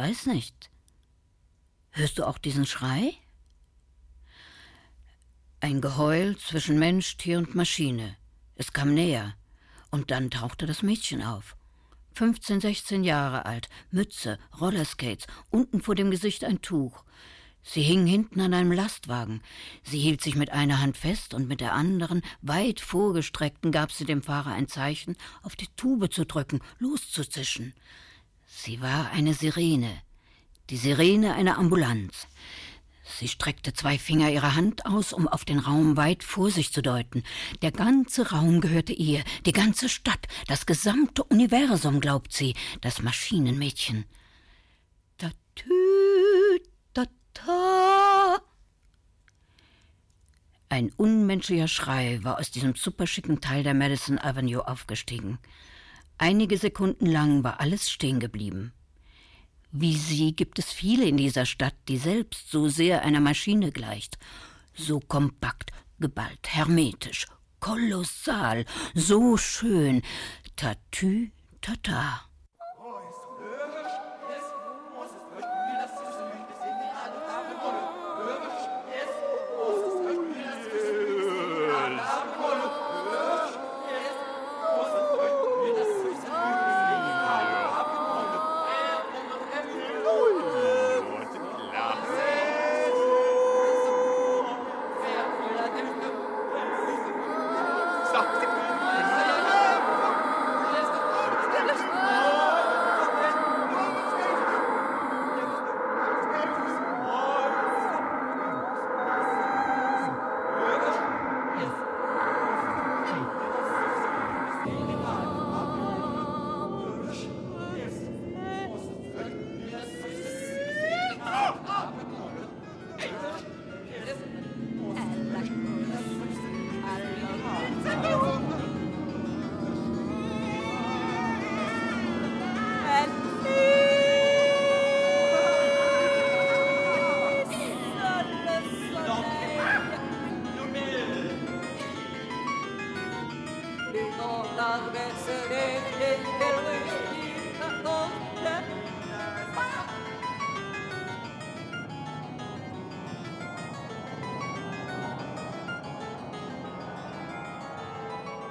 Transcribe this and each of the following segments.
Weiß nicht. Hörst du auch diesen Schrei? Ein Geheul zwischen Mensch, Tier und Maschine. Es kam näher. Und dann tauchte das Mädchen auf. 15, 16 Jahre alt, Mütze, Rollerskates, unten vor dem Gesicht ein Tuch. Sie hing hinten an einem Lastwagen. Sie hielt sich mit einer Hand fest und mit der anderen, weit vorgestreckten, gab sie dem Fahrer ein Zeichen, auf die Tube zu drücken, loszuzischen. Sie war eine Sirene. Die Sirene einer Ambulanz. Sie streckte zwei Finger ihrer Hand aus, um auf den Raum weit vor sich zu deuten. Der ganze Raum gehörte ihr, die ganze Stadt, das gesamte Universum, glaubt sie, das Maschinenmädchen. Da tüt, da ta. Ein unmenschlicher Schrei war aus diesem superschicken Teil der Madison Avenue aufgestiegen. Einige Sekunden lang war alles stehen geblieben. Wie sie gibt es viele in dieser Stadt, die selbst so sehr einer Maschine gleicht. So kompakt, geballt, hermetisch, kolossal, so schön. Tatü, tata.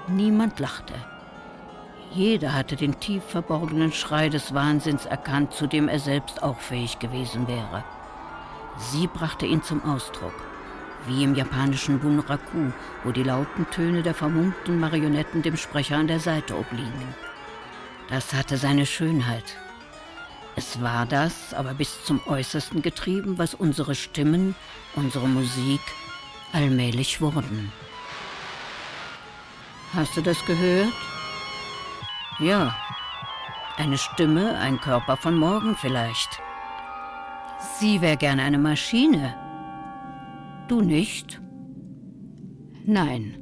Niemand lachte. Jeder hatte den tief verborgenen Schrei des Wahnsinns erkannt, zu dem er selbst auch fähig gewesen wäre. Sie brachte ihn zum Ausdruck. Wie im japanischen Bunraku, wo die lauten Töne der vermummten Marionetten dem Sprecher an der Seite obliegen. Das hatte seine Schönheit. Es war das, aber bis zum Äußersten getrieben, was unsere Stimmen, unsere Musik allmählich wurden. Hast du das gehört? Ja. Eine Stimme, ein Körper von morgen vielleicht. Sie wäre gerne eine Maschine. Du nicht? Nein.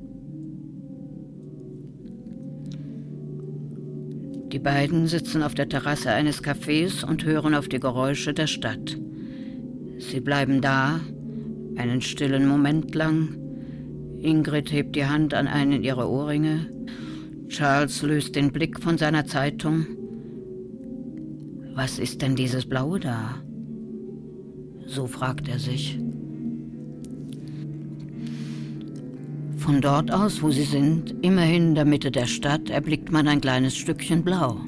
Die beiden sitzen auf der Terrasse eines Cafés und hören auf die Geräusche der Stadt. Sie bleiben da, einen stillen Moment lang. Ingrid hebt die Hand an einen ihrer Ohrringe. Charles löst den Blick von seiner Zeitung. Was ist denn dieses Blaue da? So fragt er sich. Von dort aus, wo sie sind, immerhin in der Mitte der Stadt, erblickt man ein kleines Stückchen Blau.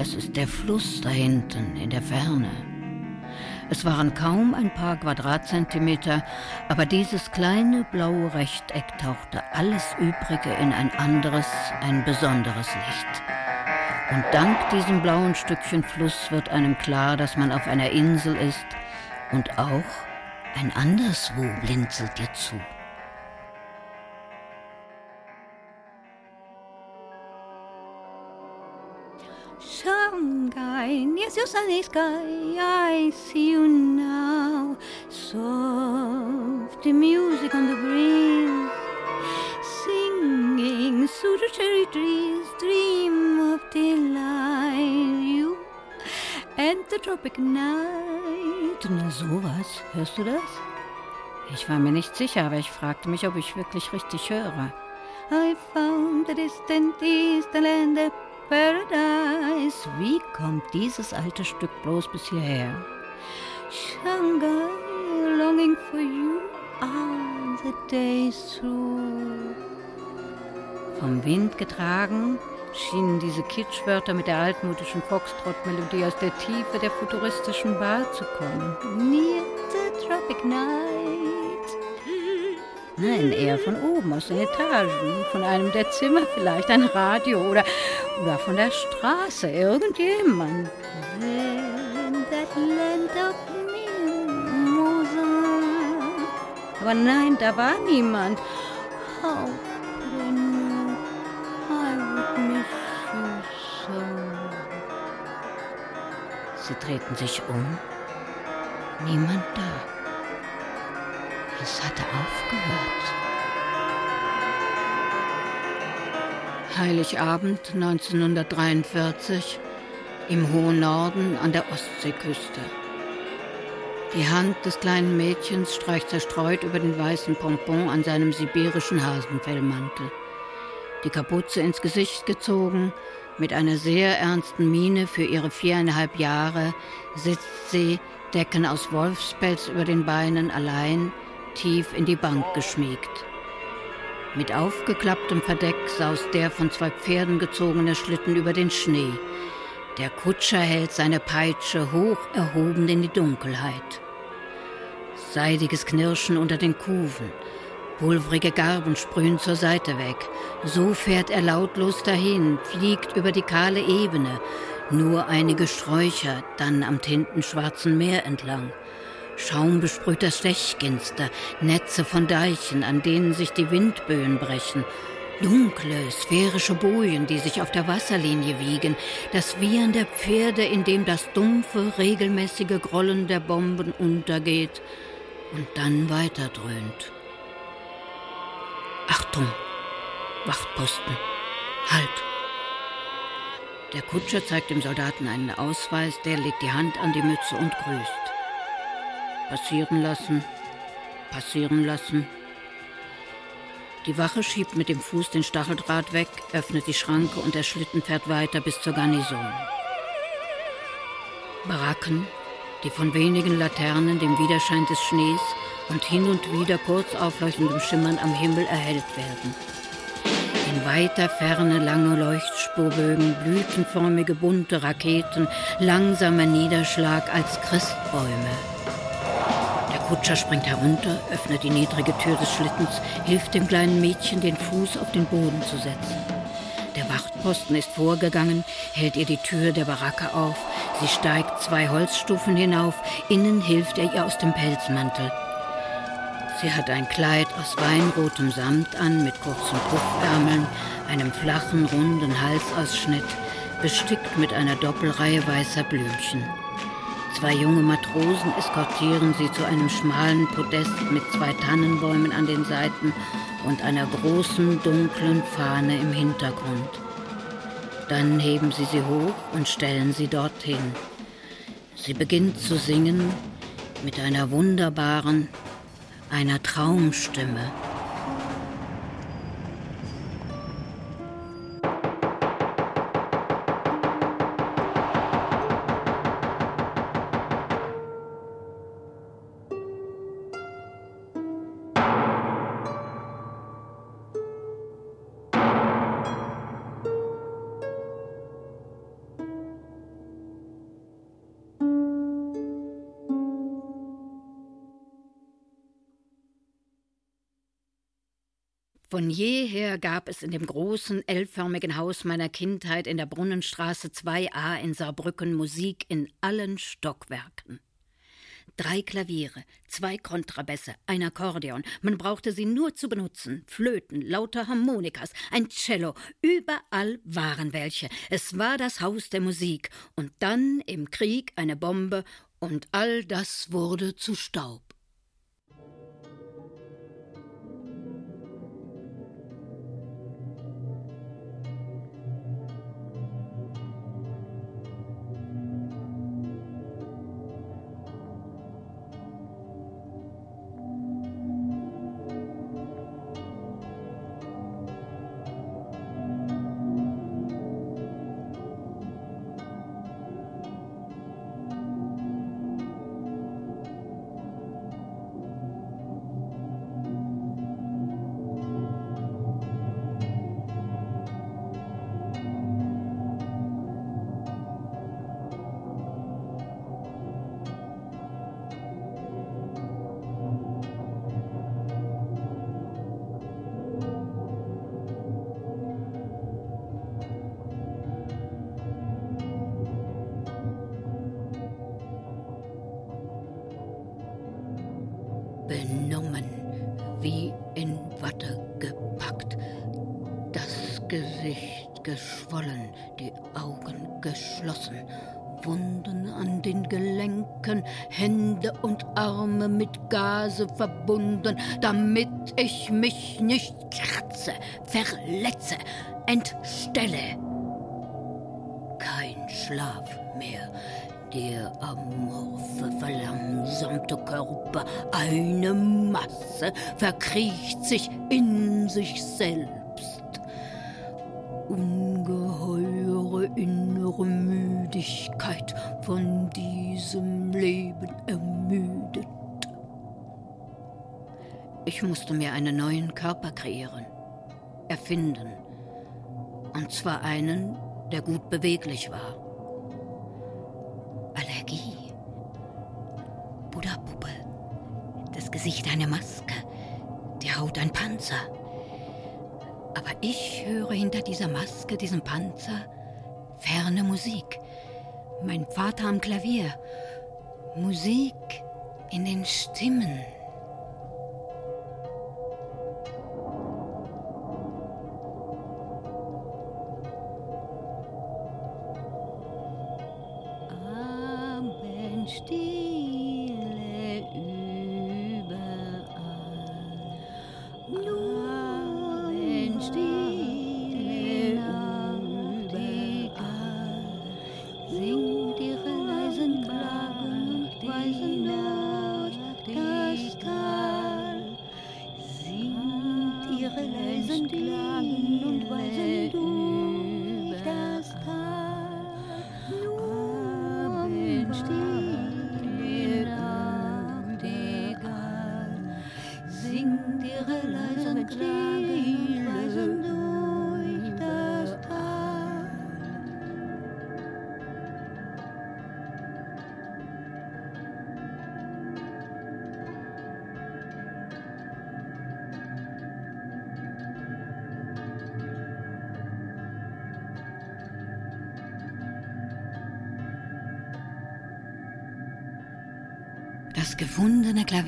Es ist der Fluss da hinten in der Ferne. Es waren kaum ein paar Quadratzentimeter, aber dieses kleine blaue Rechteck tauchte alles Übrige in ein anderes, ein besonderes Licht. Und dank diesem blauen Stückchen Fluss wird einem klar, dass man auf einer Insel ist und auch ein anderswo blinzelt dir zu. Shanghai, yes, your sunny sky, I see you now. Soft music on the breeze, singing through the cherry trees, dream of delight. You and the tropic night. Na sowas, hörst du das? Ich war mir nicht sicher, aber ich fragte mich, ob ich wirklich richtig höre. I found the distant eastern land paradise. Wie kommt dieses alte Stück bloß bis hierher? Shanghai, longing for you all the days through. Vom Wind getragen schienen diese Kitschwörter mit der altmodischen Foxtrot-Melodie aus der Tiefe der futuristischen Bar zu kommen. Near the tropic night. Nein, eher von oben, aus den Etagen, von einem der Zimmer vielleicht, ein Radio oder, oder von der Straße, irgendjemand. Aber nein, da war niemand. How could I I would miss you so? Sie drehten sich um. Niemand da. Es hatte aufgehört. Heiligabend 1943 im hohen Norden an der Ostseeküste. Die Hand des kleinen Mädchens streicht zerstreut über den weißen Pompon an seinem sibirischen Hasenfellmantel. Die Kapuze ins Gesicht gezogen, mit einer sehr ernsten Miene für ihre viereinhalb Jahre sitzt sie, Decken aus Wolfspelz über den Beinen, allein, tief in die Bank geschmiegt. Mit aufgeklapptem Verdeck saust der von zwei Pferden gezogene Schlitten über den Schnee. Der Kutscher hält seine Peitsche hoch erhoben in die Dunkelheit. Seidiges Knirschen unter den Kufen. Pulvrige Garben sprühen zur Seite weg. So fährt er lautlos dahin, fliegt über die kahle Ebene. Nur einige Sträucher, dann am tintenschwarzen Meer entlang. Schaumbesprühter Stechginster, Netze von Deichen, an denen sich die Windböen brechen. Dunkle, sphärische Bojen, die sich auf der Wasserlinie wiegen, das Wiehern der Pferde, in dem das dumpfe, regelmäßige Grollen der Bomben untergeht und dann weiterdröhnt. Achtung! Wachtposten! Halt! Der Kutscher zeigt dem Soldaten einen Ausweis, der legt die Hand an die Mütze und grüßt. Passieren lassen, passieren lassen. Die Wache schiebt mit dem Fuß den Stacheldraht weg, öffnet die Schranke und der Schlitten fährt weiter bis zur Garnison. Baracken, die von wenigen Laternen, dem Widerschein des Schnees und hin und wieder kurz aufleuchtendem Schimmern am Himmel erhellt werden. In weiter Ferne lange Leuchtspurbögen, blütenförmige bunte Raketen, langsamer Niederschlag als Christbäume. Kutscher springt herunter, öffnet die niedrige Tür des Schlittens, hilft dem kleinen Mädchen, den Fuß auf den Boden zu setzen. Der Wachtposten ist vorgegangen, hält ihr die Tür der Baracke auf. Sie steigt zwei Holzstufen hinauf, innen hilft er ihr aus dem Pelzmantel. Sie hat ein Kleid aus weinrotem Samt an mit kurzen Puffärmeln, einem flachen, runden Halsausschnitt, bestickt mit einer Doppelreihe weißer Blümchen. Zwei junge Matrosen eskortieren sie zu einem schmalen Podest mit zwei Tannenbäumen an den Seiten und einer großen dunklen Fahne im Hintergrund. Dann heben sie sie hoch und stellen sie dorthin. Sie beginnt zu singen mit einer wunderbaren, einer Traumstimme. Von jeher gab es in dem großen, L-förmigen Haus meiner Kindheit in der Brunnenstraße 2a in Saarbrücken Musik in allen Stockwerken. Drei Klaviere, zwei Kontrabässe, ein Akkordeon. Man brauchte sie nur zu benutzen. Flöten, lauter Harmonikas, ein Cello. Überall waren welche. Es war das Haus der Musik. Und dann im Krieg eine Bombe und all das wurde zu Staub. Gase verbunden, damit ich mich nicht kratze, verletze, entstelle. Kein Schlaf mehr, der amorphe, verlangsamte Körper, eine Masse, verkriecht sich in sich selbst. Ungeheure innere Müdigkeit von diesem Leben ermüdet. Ich musste mir einen neuen Körper kreieren, erfinden. Und zwar einen, der gut beweglich war. Allergie. Buddha-Puppe. Das Gesicht eine Maske. Die Haut ein Panzer. Aber ich höre hinter dieser Maske, diesem Panzer, ferne Musik. Mein Vater am Klavier. Musik in den Stimmen.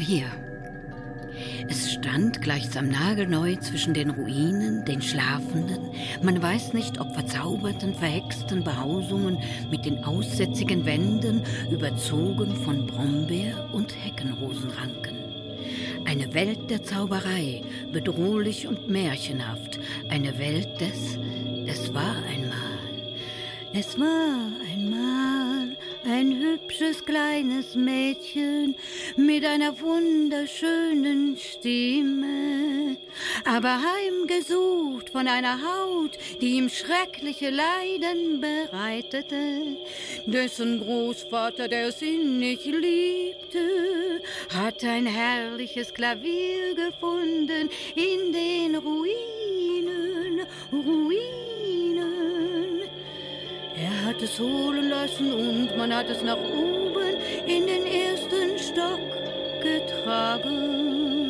Klavier. Es stand gleichsam nagelneu zwischen den Ruinen, den Schlafenden. Man weiß nicht, ob verzauberten, verhexten Behausungen mit den aussätzigen Wänden, überzogen von Brombeer- und Heckenrosenranken. Eine Welt der Zauberei, bedrohlich und märchenhaft. Eine Welt des Es war einmal. Es war hübsches kleines Mädchen mit einer wunderschönen Stimme, aber heimgesucht von einer Haut, die ihm schreckliche Leiden bereitete. Dessen Großvater, der es innig liebte, hat ein herrliches Klavier gefunden in den Ruinen, Ruinen. Hat es holen lassen und man hat es nach oben in den ersten Stock getragen.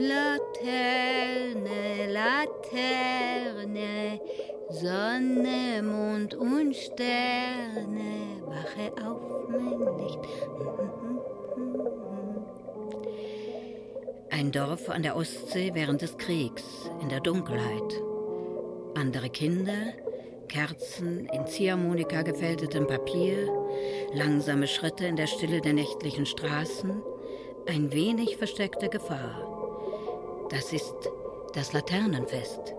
Laterne, Laterne, Sonne, Mond und Sterne, wache auf mein Licht. Ein Dorf an der Ostsee während des Kriegs, in der Dunkelheit. Andere Kinder, Kerzen in Ziehharmonika gefältetem Papier, langsame Schritte in der Stille der nächtlichen Straßen, ein wenig versteckte Gefahr. Das ist das Laternenfest.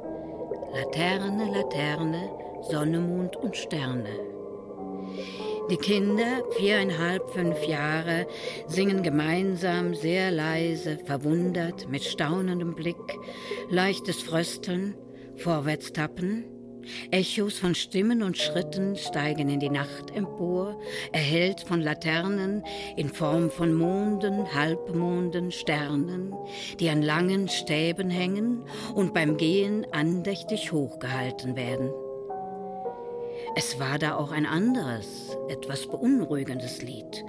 Laterne, Laterne, Sonne, Mond und Sterne. Die Kinder, viereinhalb, fünf Jahre, singen gemeinsam, sehr leise, verwundert, mit staunendem Blick, leichtes Frösteln, Vorwärtstappen. Echos von Stimmen und Schritten steigen in die Nacht empor, erhellt von Laternen in Form von Monden, Halbmonden, Sternen, die an langen Stäben hängen und beim Gehen andächtig hochgehalten werden. Es war da auch ein anderes, etwas beunruhigendes Lied,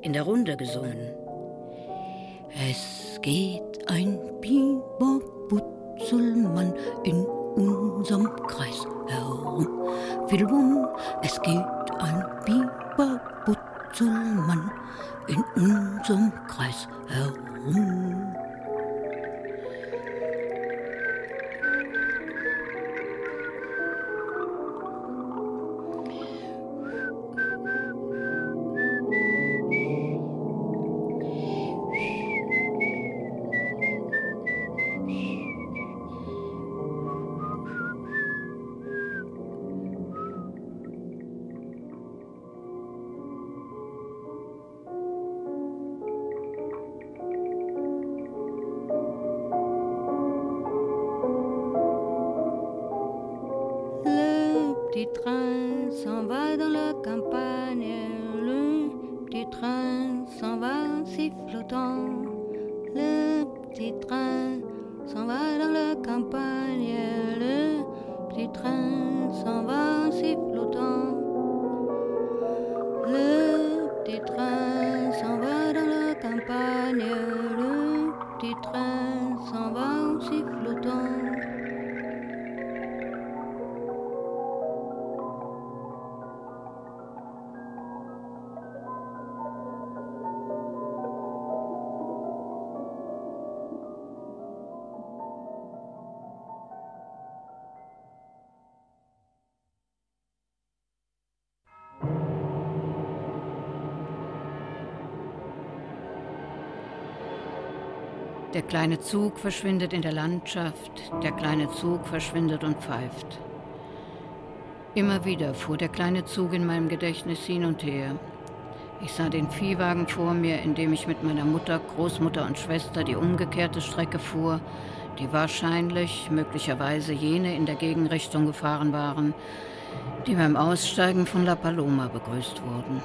in der Runde gesungen. Es geht ein Biberbutzelmann in unserem Kreis herum. Fidelbum, es geht ein Biberbutzelmann in unserem Kreis herum. Le petit train s'en va dans la campagne. Le petit train s'en va en sifflotant. Le petit train s'en va dans la campagne. Le petit train kleine Zug verschwindet in der Landschaft, der kleine Zug verschwindet und pfeift. Immer wieder fuhr der kleine Zug in meinem Gedächtnis hin und her. Ich sah den Viehwagen vor mir, in dem ich mit meiner Mutter, Großmutter und Schwester die umgekehrte Strecke fuhr, die wahrscheinlich, möglicherweise jene in der Gegenrichtung gefahren waren, die beim Aussteigen von La Paloma begrüßt wurden.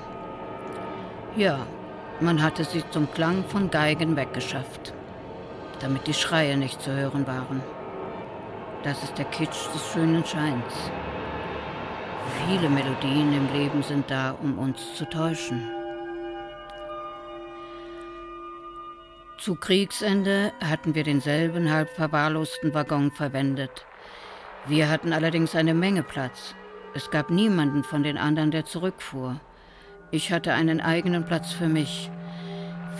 Ja, man hatte sie zum Klang von Geigen weggeschafft damit die Schreie nicht zu hören waren. Das ist der Kitsch des schönen Scheins. Viele Melodien im Leben sind da, um uns zu täuschen. Zu Kriegsende hatten wir denselben halb verwahrlosten Waggon verwendet. Wir hatten allerdings eine Menge Platz. Es gab niemanden von den anderen, der zurückfuhr. Ich hatte einen eigenen Platz für mich.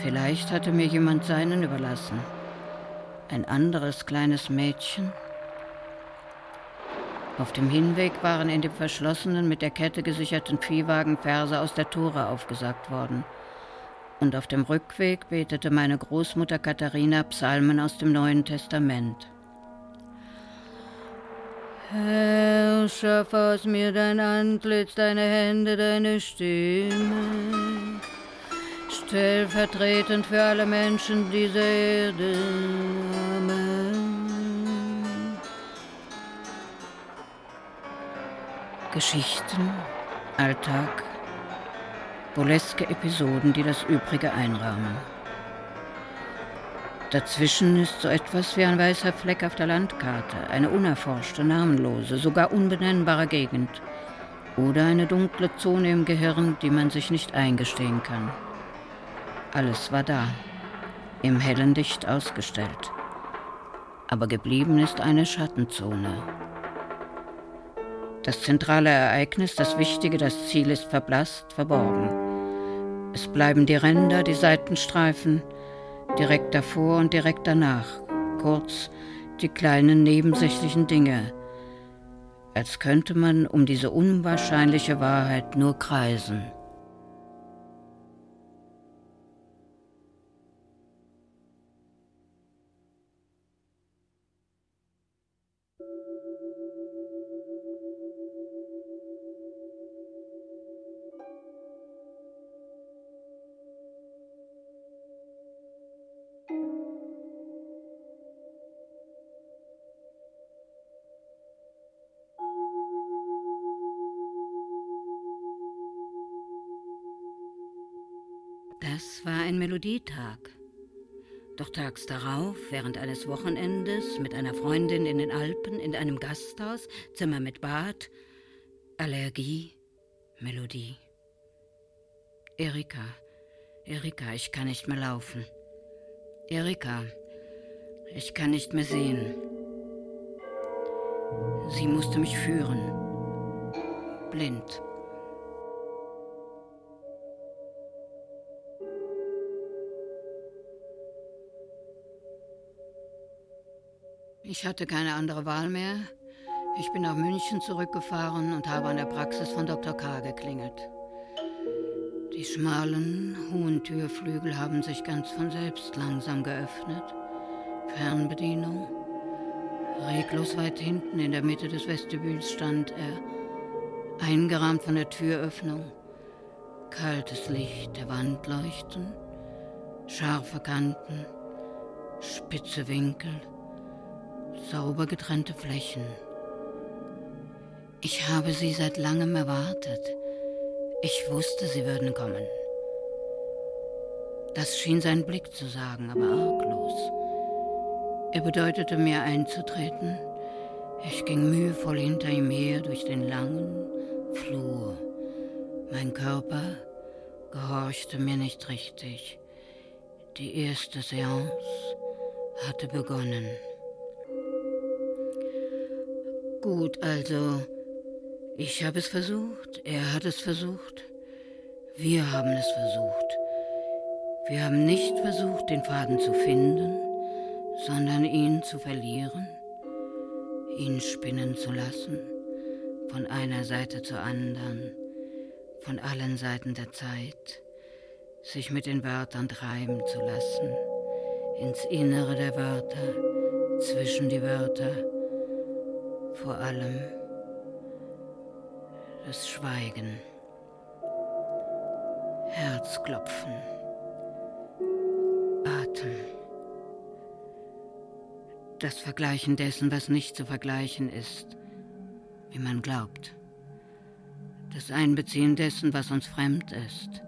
Vielleicht hatte mir jemand seinen überlassen ein anderes kleines Mädchen. Auf dem Hinweg waren in dem verschlossenen, mit der Kette gesicherten Viehwagen Verse aus der Tora aufgesagt worden. Und auf dem Rückweg betete meine Großmutter Katharina Psalmen aus dem Neuen Testament. Herr, schaff aus mir dein Antlitz, deine Hände, deine Stimme stellvertretend für alle Menschen dieser Erde. Amen. Geschichten, Alltag, burleske Episoden, die das Übrige einrahmen. Dazwischen ist so etwas wie ein weißer Fleck auf der Landkarte, eine unerforschte, namenlose, sogar unbenennbare Gegend oder eine dunkle Zone im Gehirn, die man sich nicht eingestehen kann. Alles war da, im hellen Licht ausgestellt. Aber geblieben ist eine Schattenzone. Das zentrale Ereignis, das Wichtige, das Ziel ist verblasst, verborgen. Es bleiben die Ränder, die Seitenstreifen, direkt davor und direkt danach, kurz die kleinen nebensächlichen Dinge, als könnte man um diese unwahrscheinliche Wahrheit nur kreisen. Melodietag. Doch tags darauf, während eines Wochenendes mit einer Freundin in den Alpen, in einem Gasthaus, Zimmer mit Bad, Allergie, Melodie. Erika, Erika, ich kann nicht mehr laufen. Erika, ich kann nicht mehr sehen. Sie musste mich führen. Blind. Ich hatte keine andere Wahl mehr. Ich bin nach München zurückgefahren und habe an der Praxis von Dr. K. geklingelt. Die schmalen, hohen Türflügel haben sich ganz von selbst langsam geöffnet. Fernbedienung. Reglos weit hinten in der Mitte des Vestibüls stand er, eingerahmt von der Türöffnung. Kaltes Licht der Wand leuchten, scharfe Kanten, spitze Winkel sauber getrennte Flächen. Ich habe sie seit langem erwartet. Ich wusste, sie würden kommen. Das schien sein Blick zu sagen, aber arglos. Er bedeutete mir einzutreten. Ich ging mühevoll hinter ihm her durch den langen Flur. Mein Körper gehorchte mir nicht richtig. Die erste Seance hatte begonnen. Gut, also, ich habe es versucht, er hat es versucht, wir haben es versucht. Wir haben nicht versucht, den Faden zu finden, sondern ihn zu verlieren, ihn spinnen zu lassen, von einer Seite zur anderen, von allen Seiten der Zeit, sich mit den Wörtern treiben zu lassen, ins Innere der Wörter, zwischen die Wörter, vor allem das Schweigen, Herzklopfen, Atem, das Vergleichen dessen, was nicht zu vergleichen ist, wie man glaubt, das Einbeziehen dessen, was uns fremd ist,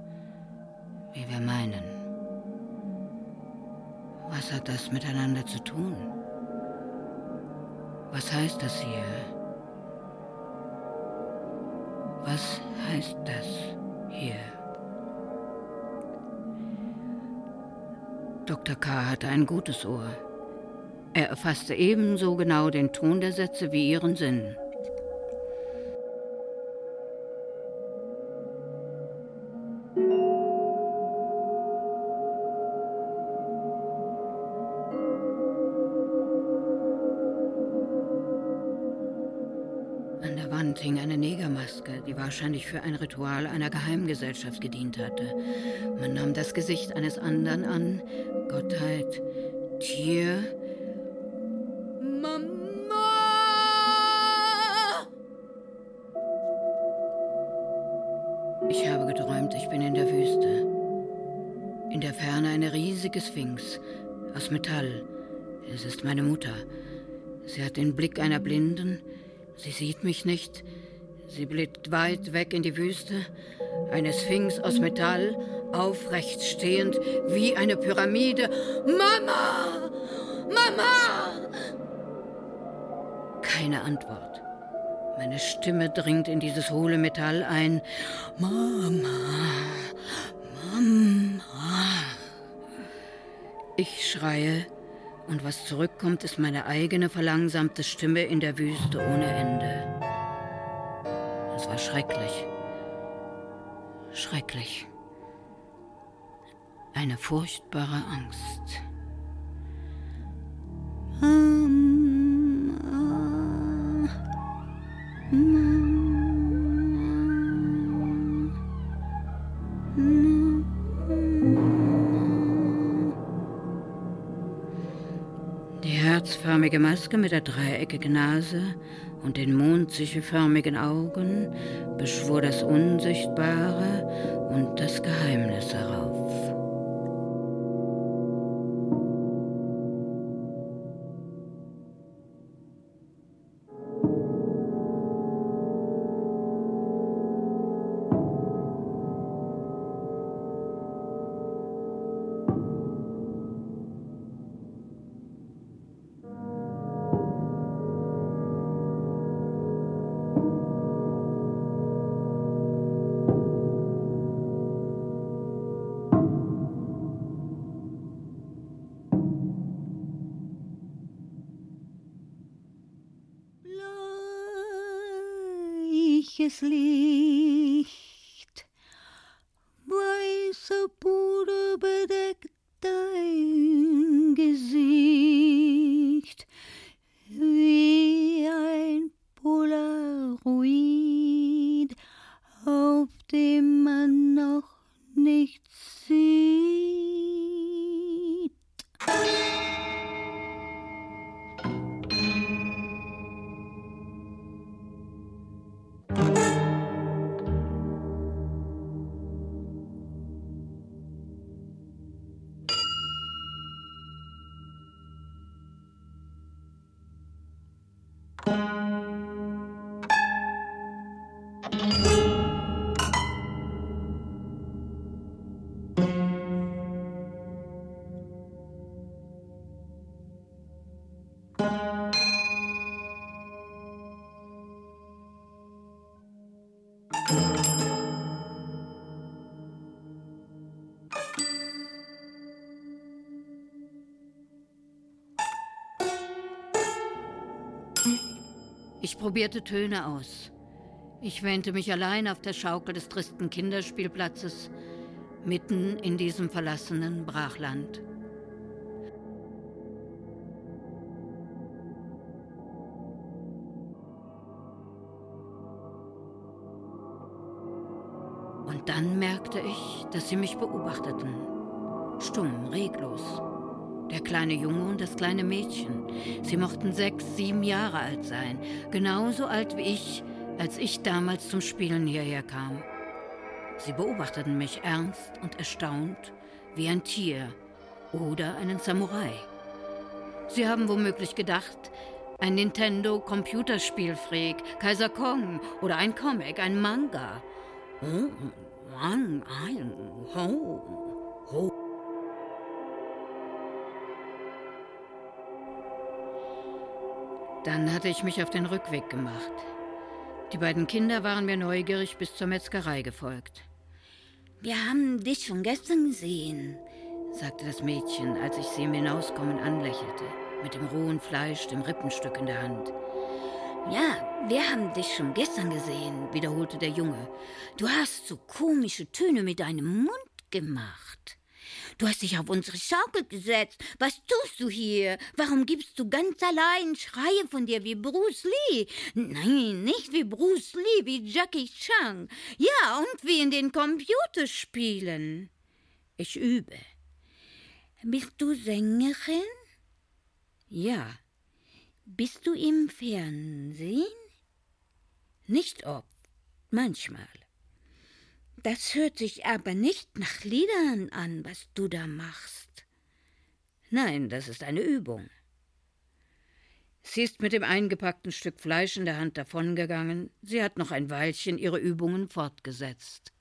wie wir meinen. Was hat das miteinander zu tun? Was heißt das hier? Was heißt das hier? Dr. K. hatte ein gutes Ohr. Er erfasste ebenso genau den Ton der Sätze wie ihren Sinn. Wahrscheinlich für ein Ritual einer Geheimgesellschaft gedient hatte. Man nahm das Gesicht eines anderen an, Gottheit, Tier. Mama! Ich habe geträumt, ich bin in der Wüste. In der Ferne eine riesige Sphinx aus Metall. Es ist meine Mutter. Sie hat den Blick einer Blinden. Sie sieht mich nicht. Sie blickt weit weg in die Wüste, eine Sphinx aus Metall, aufrecht stehend wie eine Pyramide. Mama! Mama! Keine Antwort. Meine Stimme dringt in dieses hohle Metall ein. Mama! Mama! Ich schreie, und was zurückkommt, ist meine eigene verlangsamte Stimme in der Wüste ohne Ende. Es war schrecklich. Schrecklich. Eine furchtbare Angst. Die herzförmige Maske mit der dreieckigen Nase und den mondsichelförmigen Augen beschwor das Unsichtbare und das Geheimnis herauf. sleep. Probierte Töne aus. Ich wähnte mich allein auf der Schaukel des tristen Kinderspielplatzes, mitten in diesem verlassenen Brachland. Und dann merkte ich, dass sie mich beobachteten. Stumm, reglos. Der kleine Junge und das kleine Mädchen. Sie mochten sechs, sieben Jahre alt sein. Genauso alt wie ich, als ich damals zum Spielen hierher kam. Sie beobachteten mich ernst und erstaunt, wie ein Tier oder einen Samurai. Sie haben womöglich gedacht, ein Nintendo Computerspielfreak, Kaiser Kong oder ein Comic, ein Manga. Oh, Mann, ein, ho, ho. Dann hatte ich mich auf den Rückweg gemacht. Die beiden Kinder waren mir neugierig bis zur Metzgerei gefolgt. Wir haben dich schon gestern gesehen, sagte das Mädchen, als ich sie im Hinauskommen anlächelte, mit dem rohen Fleisch, dem Rippenstück in der Hand. Ja, wir haben dich schon gestern gesehen, wiederholte der Junge. Du hast so komische Töne mit deinem Mund gemacht. Du hast dich auf unsere Schaukel gesetzt. Was tust du hier? Warum gibst du ganz allein Schreie von dir wie Bruce Lee? Nein, nicht wie Bruce Lee, wie Jackie Chan. Ja, und wie in den Computerspielen. Ich übe. Bist du Sängerin? Ja. Bist du im Fernsehen? Nicht oft, manchmal. Das hört sich aber nicht nach Liedern an, was du da machst. Nein, das ist eine Übung. Sie ist mit dem eingepackten Stück Fleisch in der Hand davongegangen. Sie hat noch ein Weilchen ihre Übungen fortgesetzt.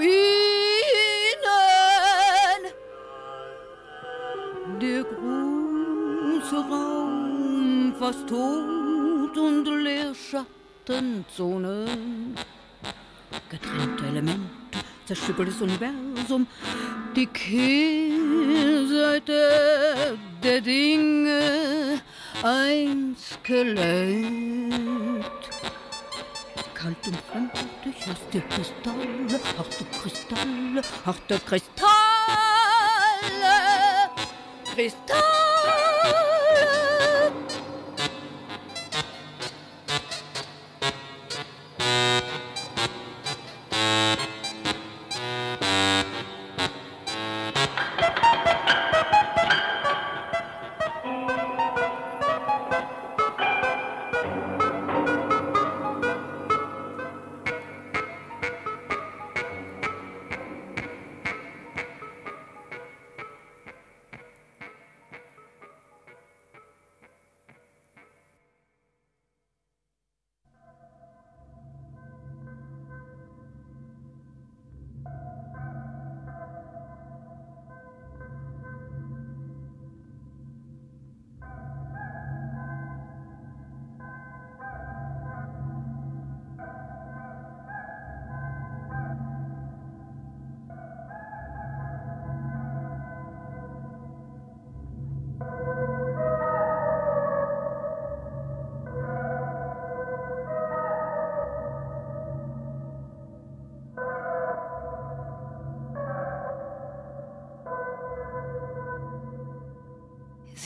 Ruinen. Der große Raum fast tot und leer Schattenzonen. Getrennte Elemente, zerstückeltes Universum, die Kehrseite der Dinge, ein Skelett. Kalt und fremdartig aus der Kristalle, harte Kristalle, harte Kristalle. Cristal.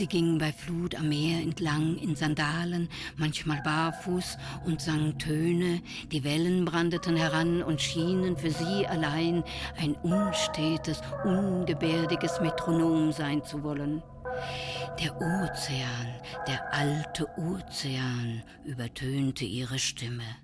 Sie gingen bei Flut am Meer entlang in Sandalen, manchmal barfuß und sangen Töne, die Wellen brandeten heran und schienen für sie allein ein unstetes, ungebärdiges Metronom sein zu wollen. Der Ozean, der alte Ozean übertönte ihre Stimme.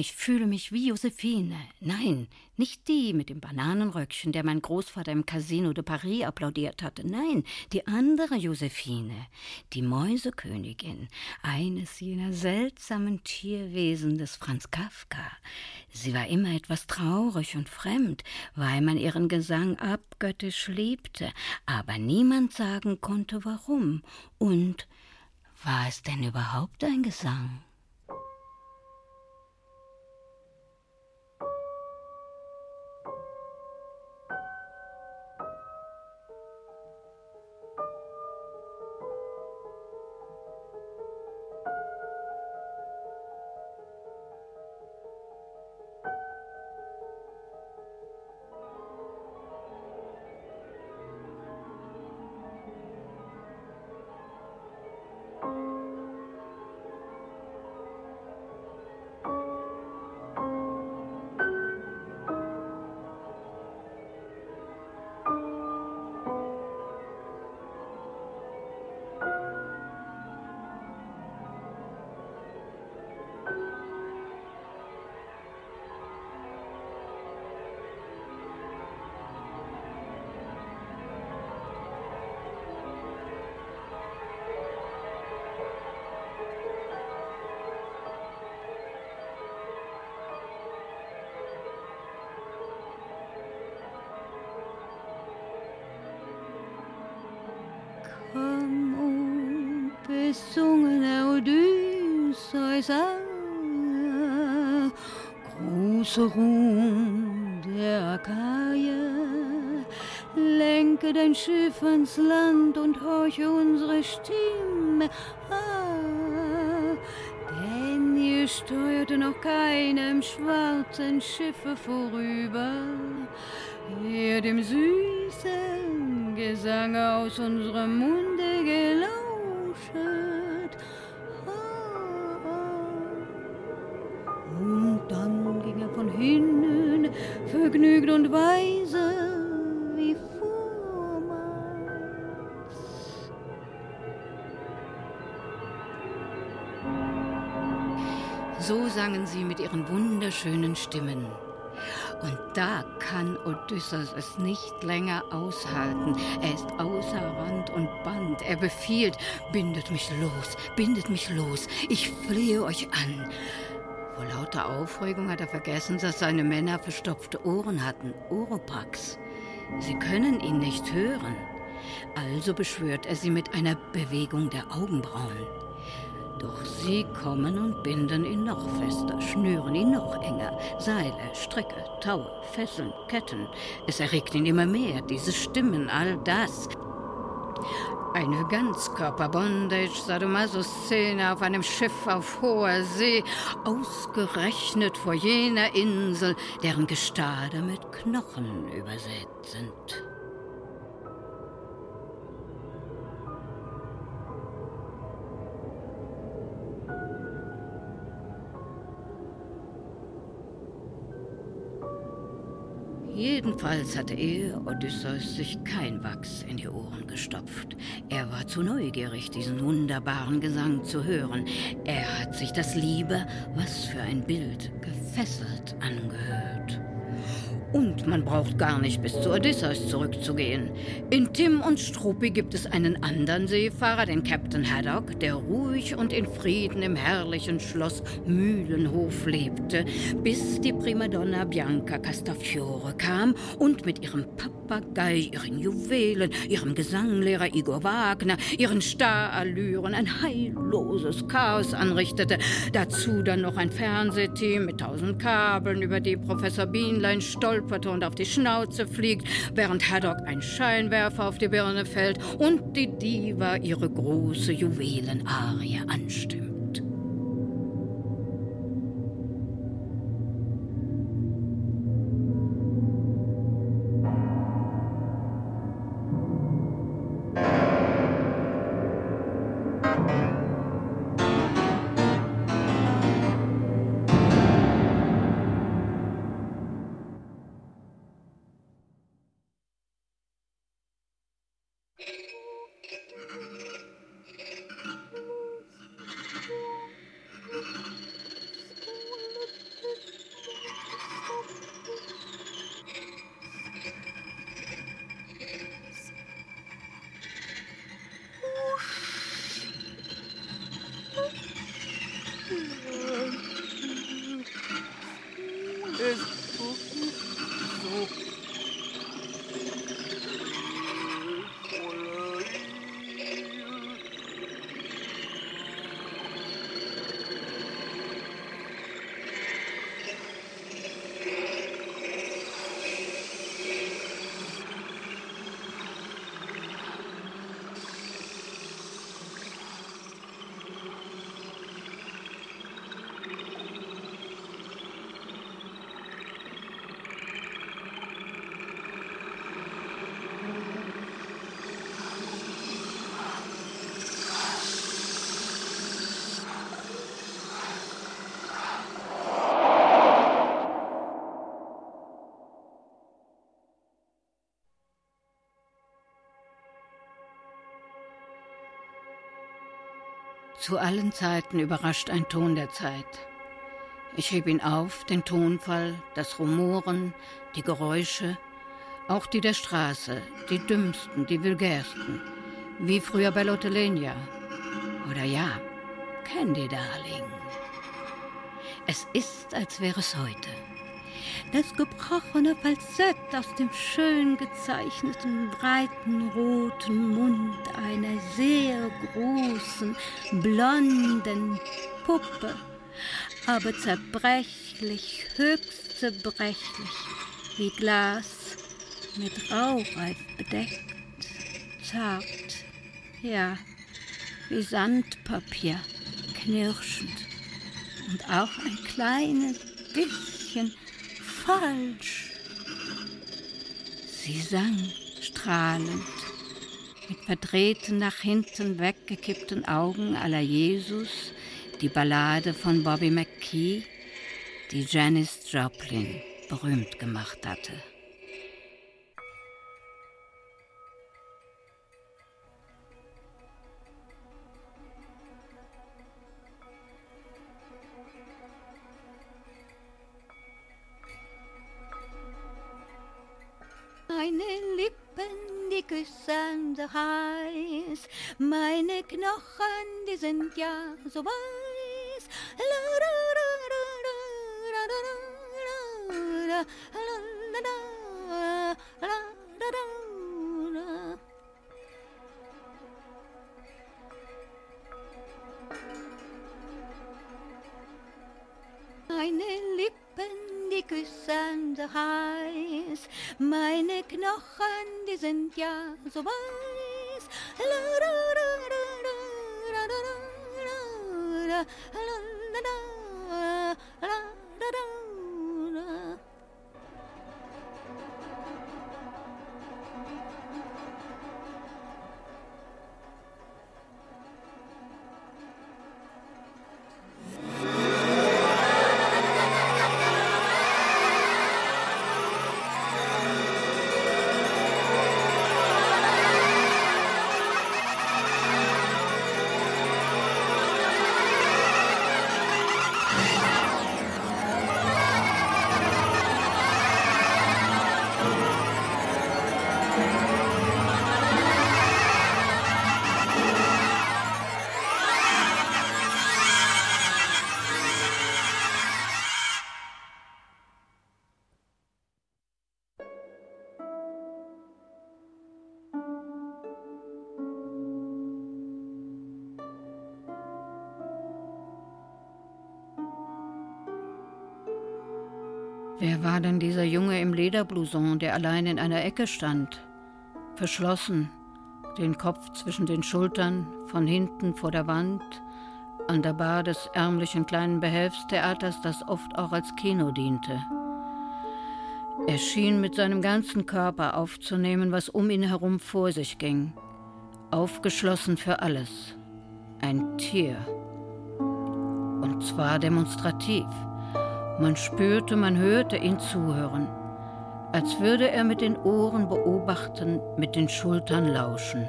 Ich fühle mich wie Josephine. Nein, nicht die mit dem Bananenröckchen, der mein Großvater im Casino de Paris applaudiert hatte. Nein, die andere Josephine, die Mäusekönigin, eines jener seltsamen Tierwesen des Franz Kafka. Sie war immer etwas traurig und fremd, weil man ihren Gesang abgöttisch liebte, aber niemand sagen konnte, warum. Und war es denn überhaupt ein Gesang? Besungene Odysseus große Ruhm der Akaie. Lenke dein Schiff ans Land und horche unsere Stimme. Ah, denn ihr steuerte noch keinem schwarzen Schiffe vorüber, ihr dem süßen Gesang aus unserem Munde So sangen sie mit ihren wunderschönen Stimmen. Und da kann Odysseus es nicht länger aushalten. Er ist außer Rand und Band. Er befiehlt, bindet mich los, bindet mich los. Ich flehe euch an. Vor lauter Aufregung hat er vergessen, dass seine Männer verstopfte Ohren hatten, Oropax. Sie können ihn nicht hören. Also beschwört er sie mit einer Bewegung der Augenbrauen. Doch sie kommen und binden ihn noch fester, schnüren ihn noch enger. Seile, Stricke, Taue, Fesseln, Ketten. Es erregt ihn immer mehr, diese Stimmen, all das. Eine Ganzkörper-Bondage, Sadomaso-Szene auf einem Schiff auf hoher See, ausgerechnet vor jener Insel, deren Gestade mit Knochen übersät sind. Jedenfalls hatte er, Odysseus, sich kein Wachs in die Ohren gestopft. Er war zu neugierig, diesen wunderbaren Gesang zu hören. Er hat sich das Liebe, was für ein Bild, gefesselt angehört. Und man braucht gar nicht bis zu Odysseus zurückzugehen. In Tim und Struppi gibt es einen anderen Seefahrer, den Captain Haddock, der ruhig und in Frieden im herrlichen Schloss Mühlenhof lebte, bis die Primadonna Bianca Castafiore kam und mit ihrem Papagei, ihren Juwelen, ihrem Gesanglehrer Igor Wagner, ihren Starallüren ein heilloses Chaos anrichtete. Dazu dann noch ein Fernsehteam mit tausend Kabeln, über die Professor Bienlein stolz stolperte und auf die Schnauze fliegt, während Haddock ein Scheinwerfer auf die Birne fällt und die Diva ihre große Juwelenarie anstimmt. Zu allen Zeiten überrascht ein Ton der Zeit. Ich heb ihn auf, den Tonfall, das Rumoren, die Geräusche, auch die der Straße, die dümmsten, die vulgärsten, wie früher bei Lottelenia. Oder ja, Candy Darling. Es ist, als wäre es heute das gebrochene Falsett aus dem schön gezeichneten, breiten, roten Mund einer sehr großen, blonden Puppe, aber zerbrechlich, höchst zerbrechlich, wie Glas mit Raureif bedeckt, zart, ja, wie Sandpapier, knirschend. Und auch ein kleines bisschen falsch. Sie sang strahlend, mit verdrehten, nach hinten weggekippten Augen aller Jesus, die Ballade von Bobby McKee, die Janis Joplin berühmt gemacht hatte. So heiß, meine Knochen, die sind ja so weiß. Meine Lippen, die küssen heiß. Knochen, die sind ja so weiß. Lederblouson, der allein in einer Ecke stand? Verschlossen, den Kopf zwischen den Schultern, von hinten vor der Wand, an der Bar des ärmlichen kleinen Behelfstheaters, das oft auch als Kino diente. Er schien mit seinem ganzen Körper aufzunehmen, was um ihn herum vor sich ging, aufgeschlossen für alles. Ein Tier. Und zwar demonstrativ. Man spürte, man hörte ihn zuhören, als würde er mit den Ohren beobachten, mit den Schultern lauschen.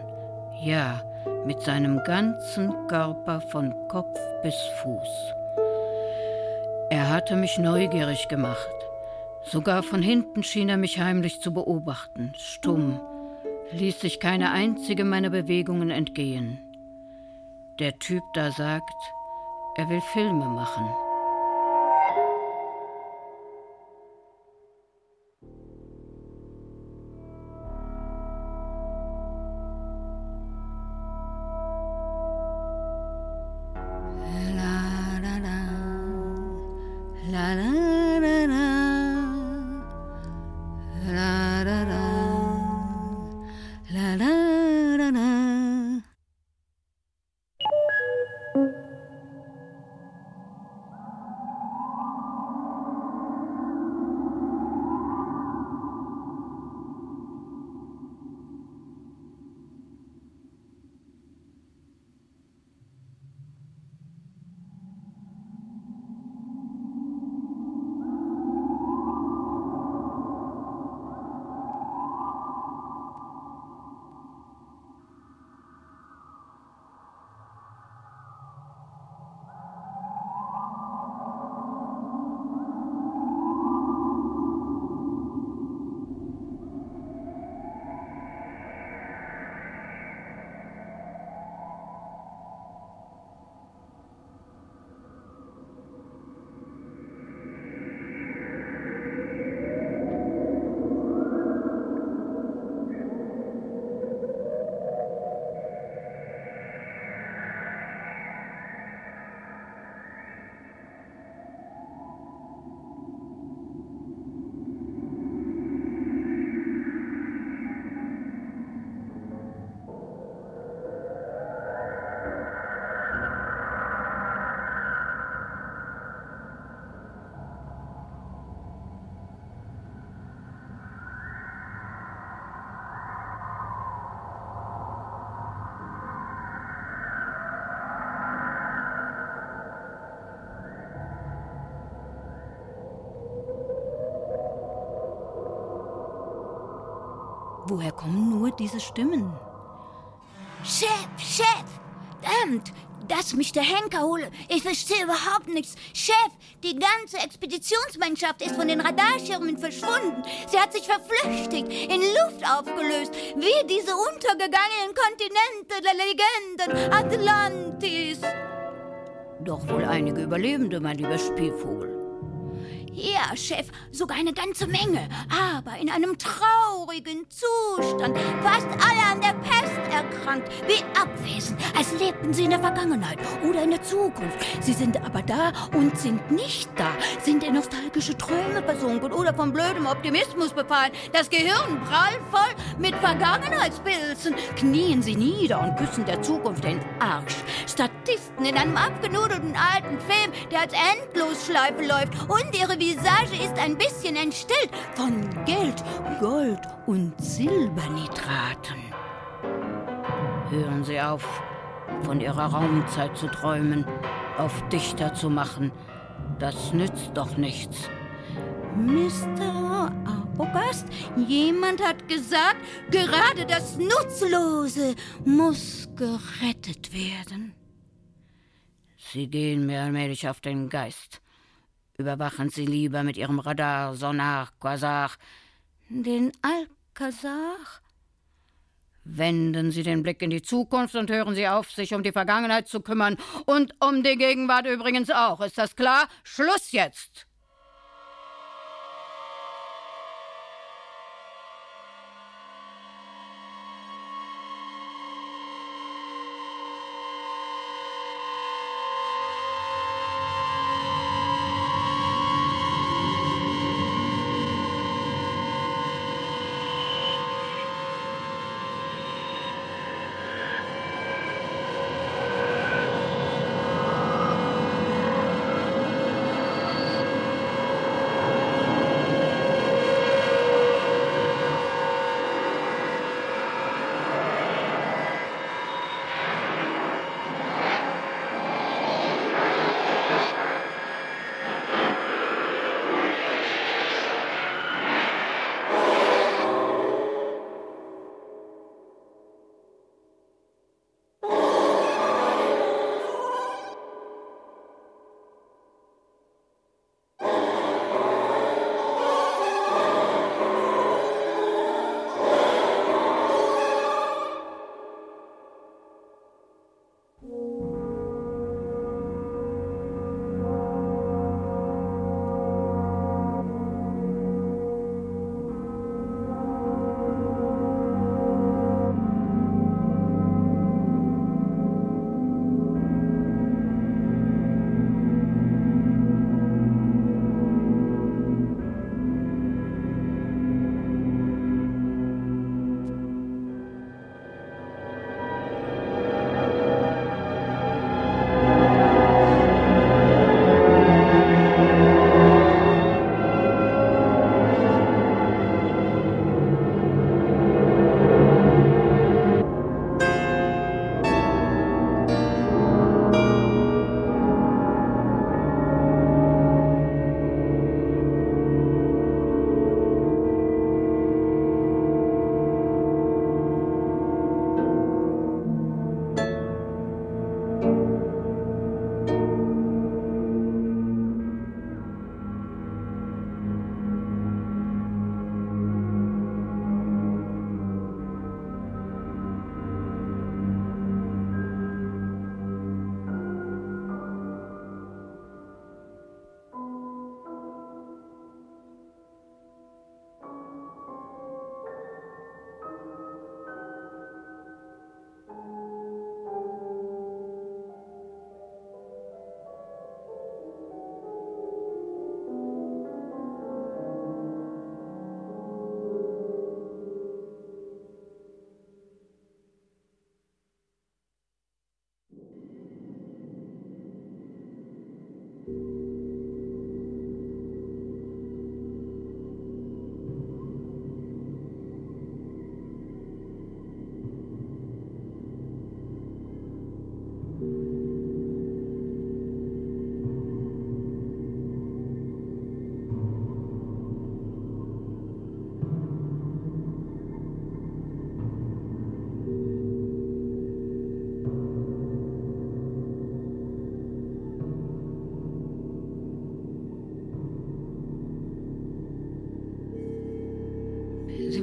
Ja, mit seinem ganzen Körper von Kopf bis Fuß. Er hatte mich neugierig gemacht. Sogar von hinten schien er mich heimlich zu beobachten, stumm, ließ sich keine einzige meiner Bewegungen entgehen. Der Typ da sagt, er will Filme machen. Woher kommen nur diese Stimmen? Chef, Chef! Verdammt! Dass mich der Henker hole. Ich verstehe überhaupt nichts. Chef, die ganze Expeditionsmannschaft ist von den Radarschirmen verschwunden. Sie hat sich verflüchtigt, in Luft aufgelöst, wie diese untergegangenen Kontinente der Legenden Atlantis. Doch wohl einige Überlebende, mein lieber Spielvogel. Ja, Chef, sogar eine ganze Menge, aber in einem traurigen Zustand. Fast alle an der Pest erkrankt, wie abwesend, als lebten sie in der Vergangenheit oder in der Zukunft. Sie sind aber da und sind nicht da, sind in nostalgische Träume versunken oder von blödem Optimismus befallen. Das Gehirn prallvoll mit Vergangenheitspilzen. Knien sie nieder und küssen der Zukunft den Arsch. Statisten in einem abgenudelten alten Film, der als Endlosschleife läuft und ihre Visage ist ein bisschen entstellt von Geld, Gold und Silbernitraten. Hören Sie auf, von Ihrer Raumzeit zu träumen, auf Dichter zu machen. Das nützt doch nichts. Mr. Arbogast, jemand hat gesagt, gerade das Nutzlose muss gerettet werden. Sie gehen mir allmählich auf den Geist. Überwachen Sie lieber mit Ihrem Radar, Sonar, Quasar den Alcazar? Wenden Sie den Blick in die Zukunft und hören Sie auf, sich um die Vergangenheit zu kümmern und um die Gegenwart übrigens auch. Ist das klar? Schluss jetzt!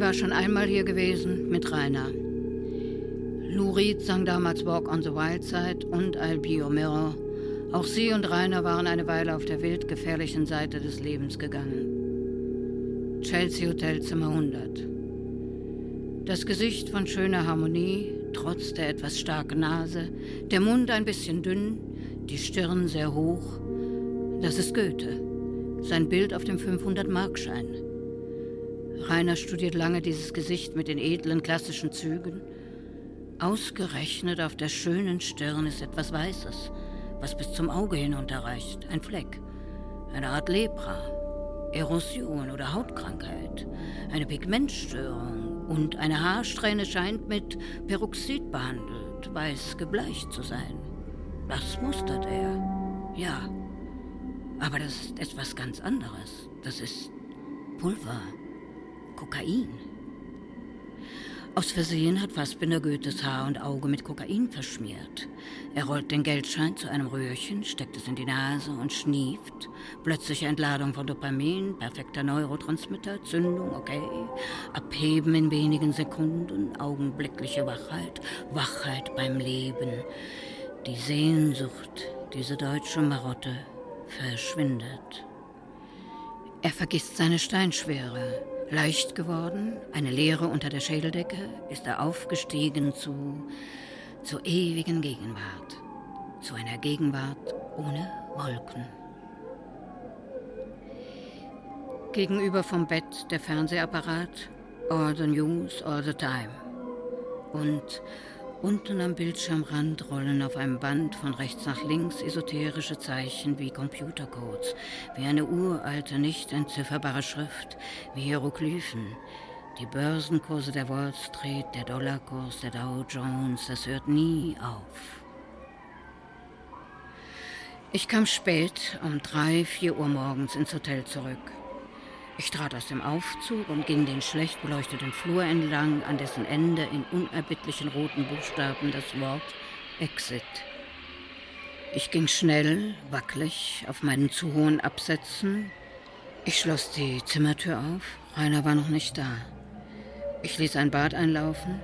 War schon einmal hier gewesen mit Rainer. Lou Reed sang damals Walk on the Wild Side und I'll Be Your Mirror. Auch sie und Rainer waren eine Weile auf der wild gefährlichen Seite des Lebens gegangen. Chelsea Hotel Zimmer 100. Das Gesicht von schöner Harmonie, trotz der etwas starken Nase, der Mund ein bisschen dünn, die Stirn sehr hoch. Das ist Goethe. Sein Bild auf dem 500-Markschein. Rainer studiert lange dieses Gesicht mit den edlen klassischen Zügen. Ausgerechnet auf der schönen Stirn ist etwas Weißes, was bis zum Auge hinunterreicht. Ein Fleck. Eine Art Lepra. Erosion oder Hautkrankheit. Eine Pigmentstörung. Und eine Haarsträhne scheint mit Peroxid behandelt, weiß gebleicht zu sein. Das mustert er. Ja. Aber das ist etwas ganz anderes. Das ist Pulver. Kokain. Aus Versehen hat Fassbinder Goethes Haar und Auge mit Kokain verschmiert. Er rollt den Geldschein zu einem Röhrchen, steckt es in die Nase und schnieft. Plötzliche Entladung von Dopamin, perfekter Neurotransmitter, Zündung, okay. Abheben in wenigen Sekunden, augenblickliche Wachheit, Wachheit beim Leben. Die Sehnsucht, diese deutsche Marotte, verschwindet. Er vergisst seine Steinschwere. Leicht geworden, eine Leere unter der Schädeldecke, ist er aufgestiegen zu, zur ewigen Gegenwart. Zu einer Gegenwart ohne Wolken. Gegenüber vom Bett der Fernsehapparat, all the news, all the time. Und Unten am Bildschirmrand rollen auf einem Band von rechts nach links esoterische Zeichen wie Computercodes, wie eine uralte, nicht entzifferbare Schrift, wie Hieroglyphen. Die Börsenkurse der Wall Street, der Dollarkurs, der Dow Jones, das hört nie auf. Ich kam spät, um drei, vier Uhr morgens ins Hotel zurück. Ich trat aus dem Aufzug und ging den schlecht beleuchteten Flur entlang, an dessen Ende in unerbittlichen roten Buchstaben das Wort Exit. Ich ging schnell, wackelig, auf meinen zu hohen Absätzen. Ich schloss die Zimmertür auf. Rainer war noch nicht da. Ich ließ ein Bad einlaufen.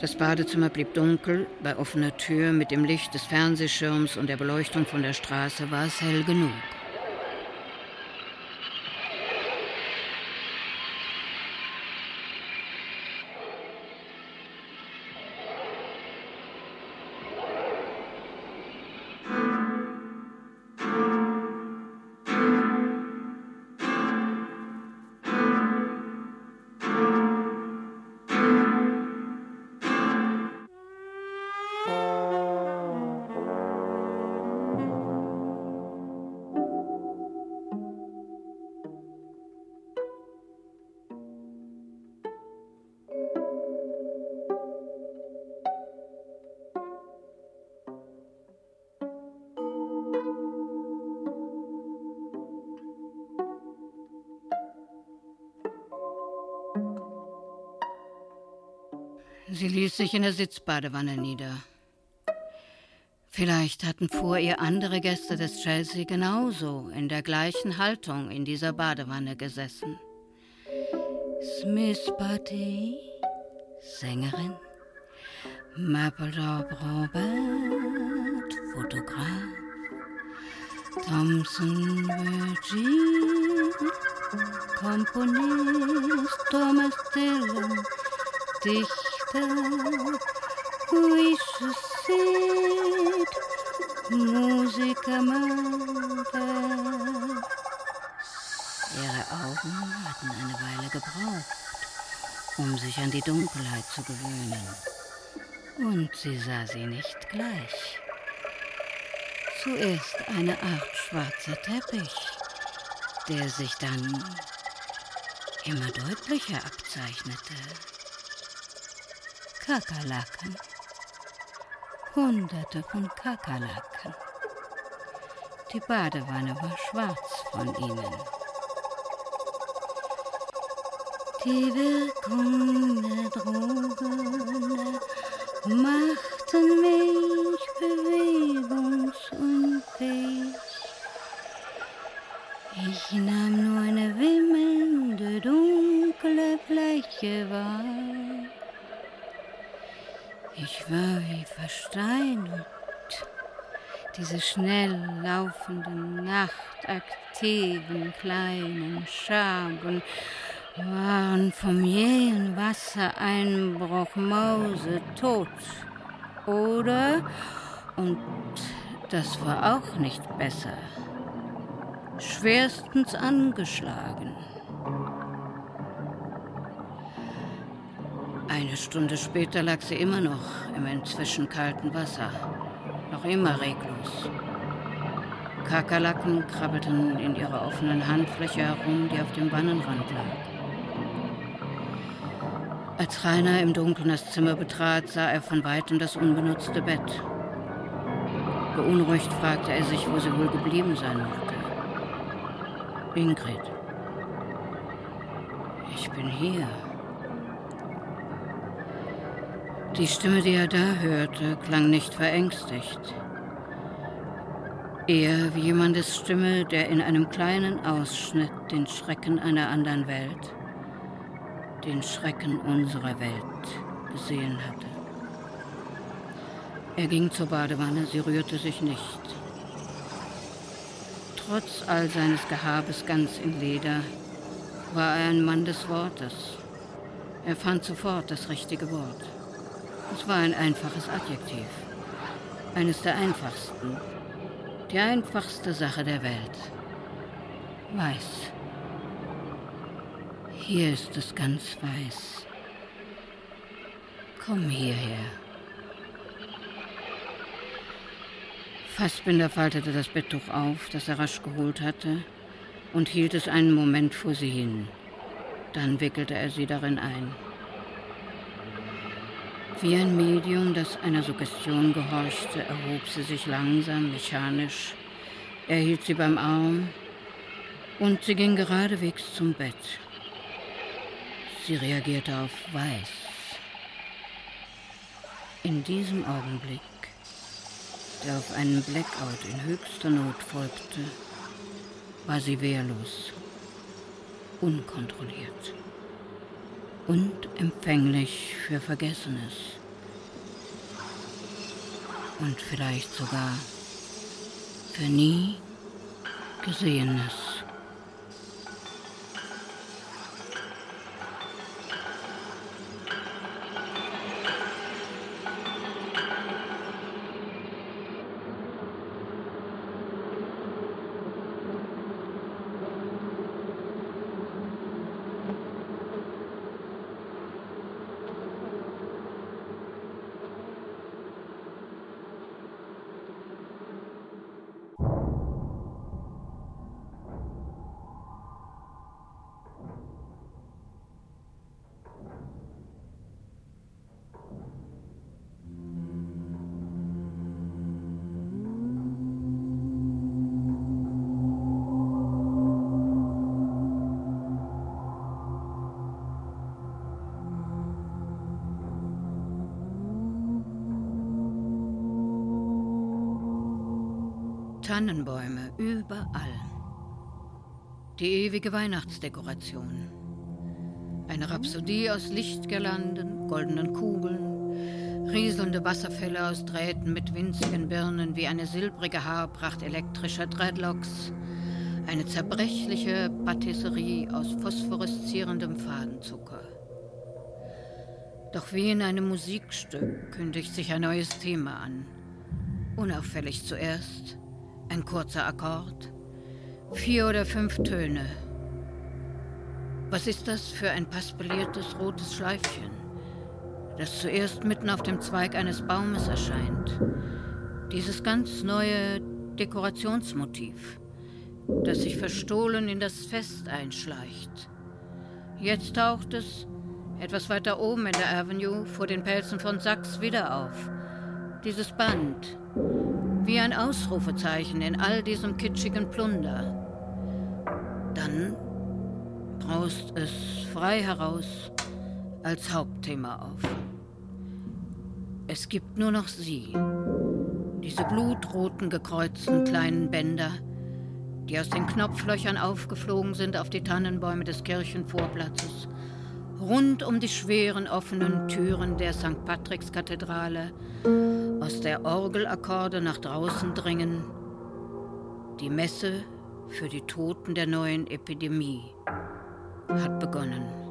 Das Badezimmer blieb dunkel. Bei offener Tür mit dem Licht des Fernsehschirms und der Beleuchtung von der Straße war es hell genug. In der Sitzbadewanne nieder. Vielleicht hatten vor ihr andere Gäste des Chelsea genauso in der gleichen Haltung in dieser Badewanne gesessen. Smith Party, Sängerin, Mapplethorpe Robert, Fotograf, Thompson Virgin, Komponist, Thomas Dillon, Dichter, we should sit, Musikermörder. Ihre Augen hatten eine Weile gebraucht, um sich an die Dunkelheit zu gewöhnen. Und sie sah sie nicht gleich. Zuerst eine Art schwarzer Teppich, der sich dann immer deutlicher abzeichnete. Kakerlaken. Hunderte von Kakerlaken. Die Badewanne war schwarz von ihnen. Die Wirkung der Drogen machten mich bewegungsunfähig. Ich nahm nur eine wimmelnde dunkle Fläche war. Ich war wie versteinert. Diese schnell laufenden, nachtaktiven kleinen Schaben waren vom jähen Wassereinbruch mausetot. Oder, und das war auch nicht besser, schwerstens angeschlagen. Eine Stunde später lag sie immer noch im inzwischen kalten Wasser, noch immer reglos. Kakerlaken krabbelten in ihrer offenen Handfläche herum, die auf dem Wannenrand lag. Als Rainer im Dunkeln das Zimmer betrat, sah er von weitem das unbenutzte Bett. Beunruhigt fragte er sich, wo sie wohl geblieben sein mochte. Ingrid. Ich bin hier. Die Stimme, die er da hörte, klang nicht verängstigt. Eher wie jemandes Stimme, der in einem kleinen Ausschnitt den Schrecken einer anderen Welt den Schrecken unserer Welt gesehen hatte. Er ging zur Badewanne, sie rührte sich nicht. Trotz all seines Gehabes ganz in Leder war er ein Mann des Wortes. Er fand sofort das richtige Wort. Es war ein einfaches Adjektiv. Eines der einfachsten. Die einfachste Sache der Welt. Weiß. Hier ist es ganz weiß. Komm hierher. Fassbinder faltete das Betttuch auf, das er rasch geholt hatte, und hielt es einen Moment vor sie hin. Dann wickelte er sie darin ein. Wie ein Medium, das einer Suggestion gehorchte, erhob sie sich langsam, mechanisch. Er hielt sie beim Arm und sie ging geradewegs zum Bett. Sie reagierte auf Weiß. In diesem Augenblick, der auf einen Blackout in höchster Not folgte, war sie wehrlos, unkontrolliert und empfänglich für Vergessenes und vielleicht sogar für nie Gesehenes. Tannenbäume überall. Die ewige Weihnachtsdekoration. Eine Rhapsodie aus Lichtgirlanden, goldenen Kugeln, rieselnde Wasserfälle aus Drähten mit winzigen Birnen wie eine silbrige Haarpracht elektrischer Dreadlocks, eine zerbrechliche Patisserie aus phosphoreszierendem Fadenzucker. Doch wie in einem Musikstück kündigt sich ein neues Thema an. Unauffällig zuerst, ein kurzer Akkord. Vier oder fünf Töne. Was ist das für ein paspeliertes rotes Schleifchen, das zuerst mitten auf dem Zweig eines Baumes erscheint? Dieses ganz neue Dekorationsmotiv, das sich verstohlen in das Fest einschleicht. Jetzt taucht es etwas weiter oben in der Avenue vor den Pelzen von Sachs wieder auf. Dieses Band, wie ein Ausrufezeichen in all diesem kitschigen Plunder. Dann braust es frei heraus als Hauptthema auf. Es gibt nur noch sie, diese blutroten gekreuzten kleinen Bänder, die aus den Knopflöchern aufgeflogen sind auf die Tannenbäume des Kirchenvorplatzes rund um die schweren offenen Türen der St. Patrickskathedrale, aus der Orgelakkorde nach draußen dringen, die Messe für die Toten der neuen Epidemie hat begonnen.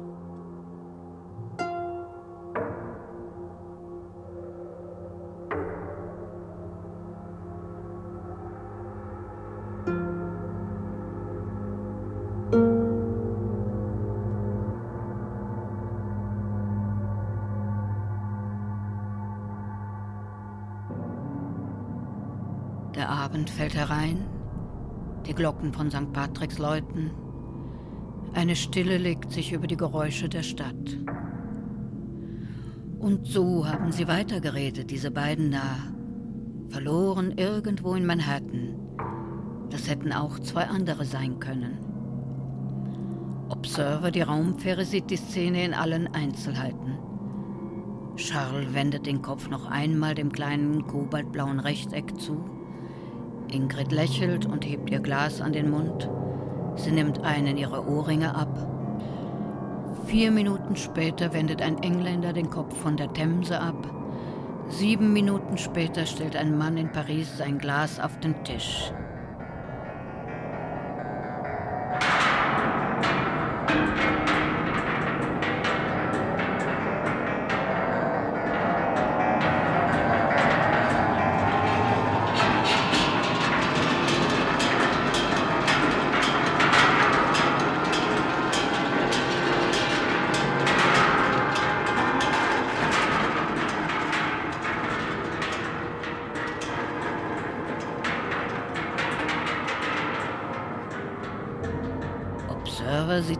Der Abend fällt herein, die Glocken von St. Patricks läuten, eine Stille legt sich über die Geräusche der Stadt. Und so haben sie weitergeredet, diese beiden da, verloren irgendwo in Manhattan. Das hätten auch zwei andere sein können. Observer, die Raumfähre, sieht die Szene in allen Einzelheiten. Charles wendet den Kopf noch einmal dem kleinen kobaltblauen Rechteck zu Ingrid lächelt und hebt ihr Glas an den Mund. Sie nimmt einen ihrer Ohrringe ab. Vier Minuten später wendet ein Engländer den Kopf von der Themse ab. Sieben Minuten später stellt ein Mann in Paris sein Glas auf den Tisch.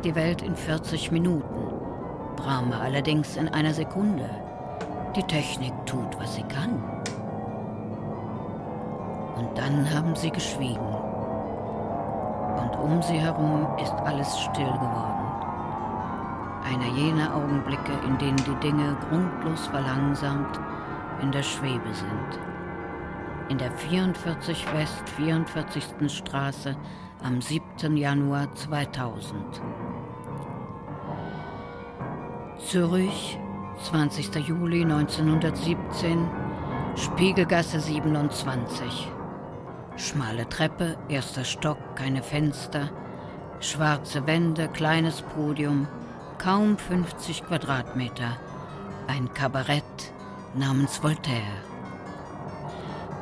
Die Welt in 40 Minuten, Brahma allerdings in einer Sekunde. Die Technik tut, was sie kann. Und dann haben sie geschwiegen. Und um sie herum ist alles still geworden. Einer jener Augenblicke, in denen die Dinge grundlos verlangsamt in der Schwebe sind. In der 44 West 44. Straße am 7. Januar 2000. Zürich, 20. Juli 1917, Spiegelgasse 27. Schmale Treppe, erster Stock, keine Fenster, schwarze Wände, kleines Podium, kaum 50 Quadratmeter, ein Kabarett namens Voltaire.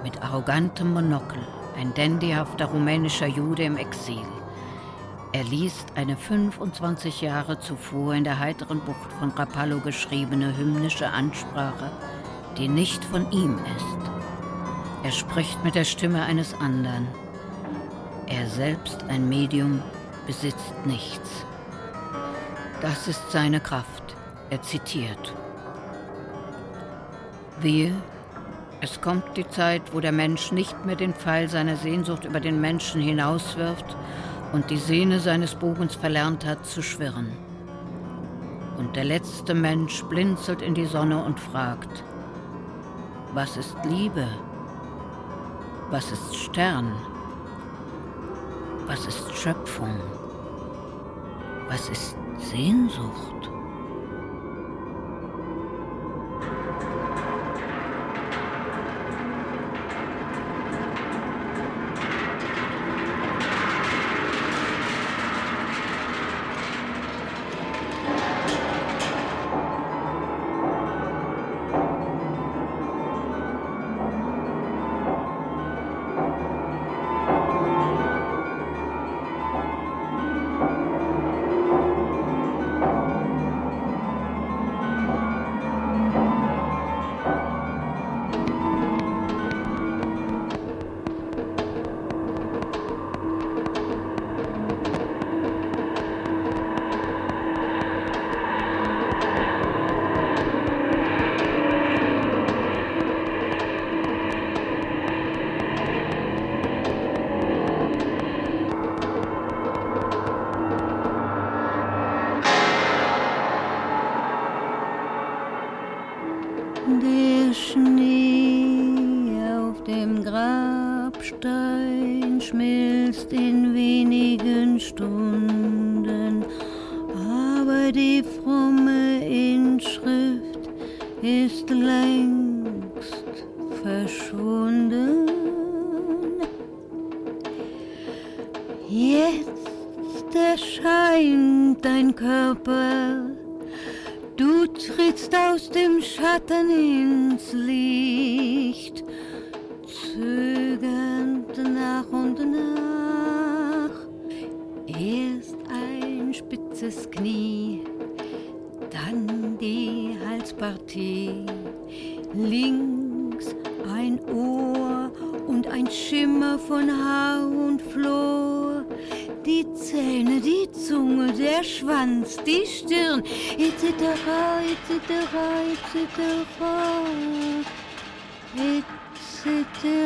Mit arrogantem Monokel ein dandyhafter rumänischer Jude im Exil. Er liest eine 25 Jahre zuvor in der heiteren Bucht von Rapallo geschriebene hymnische Ansprache, die nicht von ihm ist. Er spricht mit der Stimme eines anderen. Er selbst, ein Medium, besitzt nichts. Das ist seine Kraft. Er zitiert. Wir, es kommt die Zeit, wo der Mensch nicht mehr den Pfeil seiner Sehnsucht über den Menschen hinauswirft und die Sehne seines Bogens verlernt hat zu schwirren. Und der letzte Mensch blinzelt in die Sonne und fragt, was ist Liebe? Was ist Stern? Was ist Schöpfung? Was ist Sehnsucht? In wenigen Stunden, aber die fromme ist längst verschwunden. Jetzt erscheint dein Körper, trittst aus dem Schatten ins Licht, zögernd nach und nach. Erst ein spitzes Knie, dann die Halspartie, links ein Ohr und ein Schimmer von Haar und Flor. Die Zähne, die Zunge, der Schwanz, die Stirn, etc., etc., etc., etc.